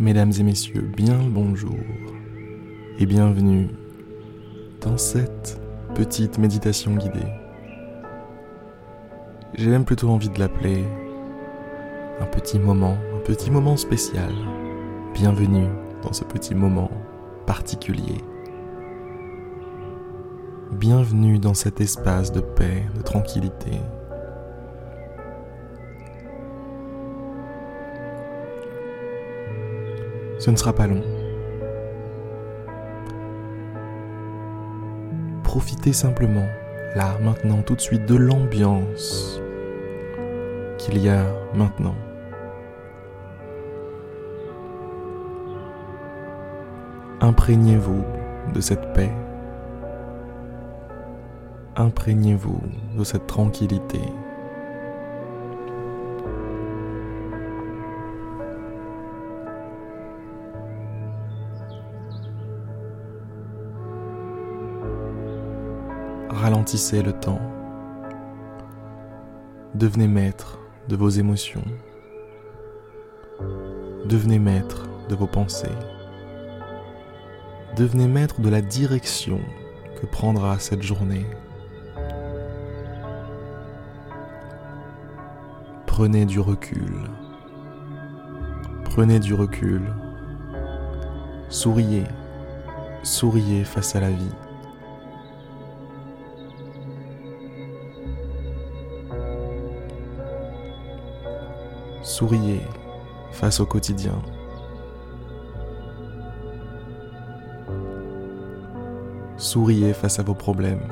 Mesdames et messieurs, bien le bonjour et bienvenue dans cette petite méditation guidée. J'ai même plutôt envie de l'appeler un petit moment, un petit moment spécial. Bienvenue dans ce petit moment particulier. Bienvenue dans cet espace de paix, de tranquillité, Ce ne sera pas long. Profitez simplement, là, maintenant, tout de suite, de l'ambiance qu'il y a maintenant. Imprégnez-vous de cette paix. Imprégnez-vous de cette tranquillité. Ralentissez le temps. Devenez maître de vos émotions. Devenez maître de vos pensées. Devenez maître de la direction que prendra cette journée. Prenez du recul. Prenez du recul. Souriez. Souriez face à la vie. Souriez face au quotidien. Souriez face à vos problèmes.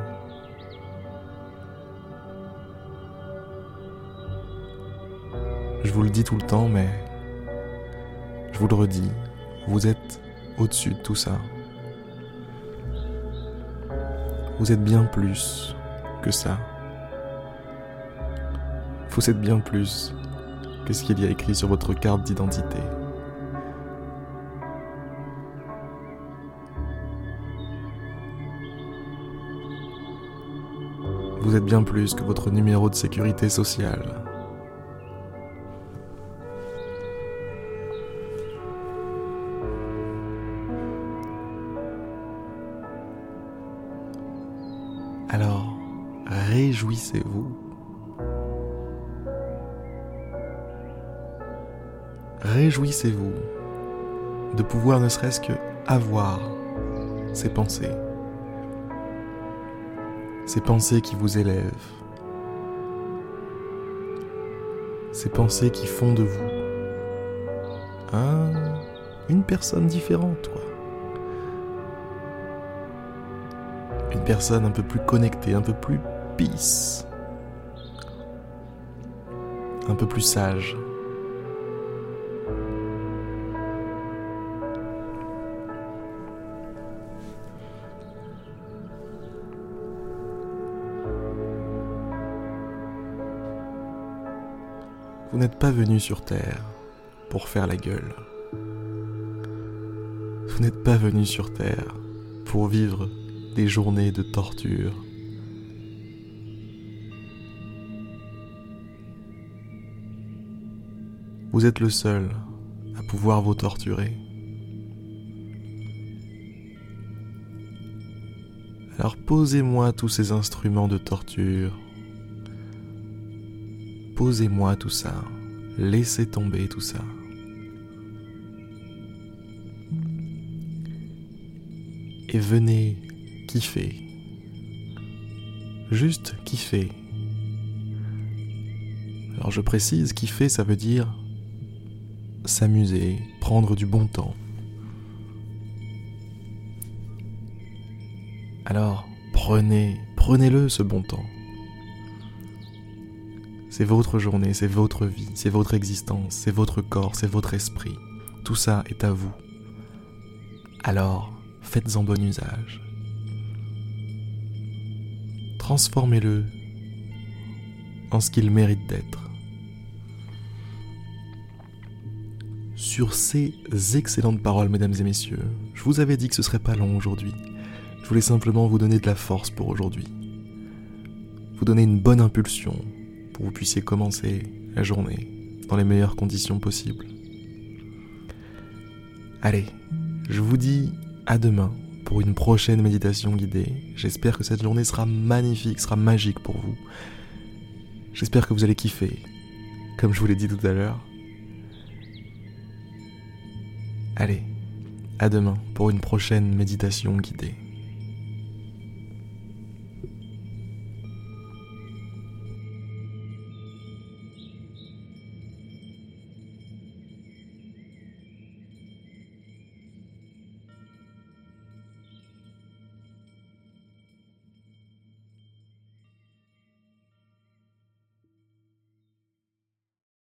Je vous le dis tout le temps, mais je vous le redis, vous êtes au-dessus de tout ça. Vous êtes bien plus que ça. Vous êtes bien plus Qu'est-ce qu'il y a écrit sur votre carte d'identité Vous êtes bien plus que votre numéro de sécurité sociale. Alors, réjouissez-vous réjouissez-vous de pouvoir ne serait-ce que avoir ces pensées, ces pensées qui vous élèvent, ces pensées qui font de vous un, une personne différente, quoi. Une personne un peu plus connectée, un peu plus peace, un peu plus sage. Vous n'êtes pas venu sur Terre pour faire la gueule. Vous n'êtes pas venu sur Terre pour vivre des journées de torture. Vous êtes le seul à pouvoir vous torturer. Alors posez-moi tous ces instruments de torture Posez-moi tout ça. Laissez tomber tout ça. Et venez kiffer. Juste kiffer. Alors je précise, kiffer ça veut dire s'amuser, prendre du bon temps. Alors prenez, prenez-le ce bon temps. C'est votre journée, c'est votre vie, c'est votre existence, c'est votre corps, c'est votre esprit. Tout ça est à vous. Alors, faites-en bon usage. Transformez-le en ce qu'il mérite d'être. Sur ces excellentes paroles, mesdames et messieurs, je vous avais dit que ce serait pas long aujourd'hui. Je voulais simplement vous donner de la force pour aujourd'hui. Vous donner une bonne impulsion, pour que vous puissiez commencer la journée dans les meilleures conditions possibles. Allez, je vous dis à demain pour une prochaine méditation guidée. J'espère que cette journée sera magnifique, sera magique pour vous. J'espère que vous allez kiffer, comme je vous l'ai dit tout à l'heure. Allez, à demain pour une prochaine méditation guidée.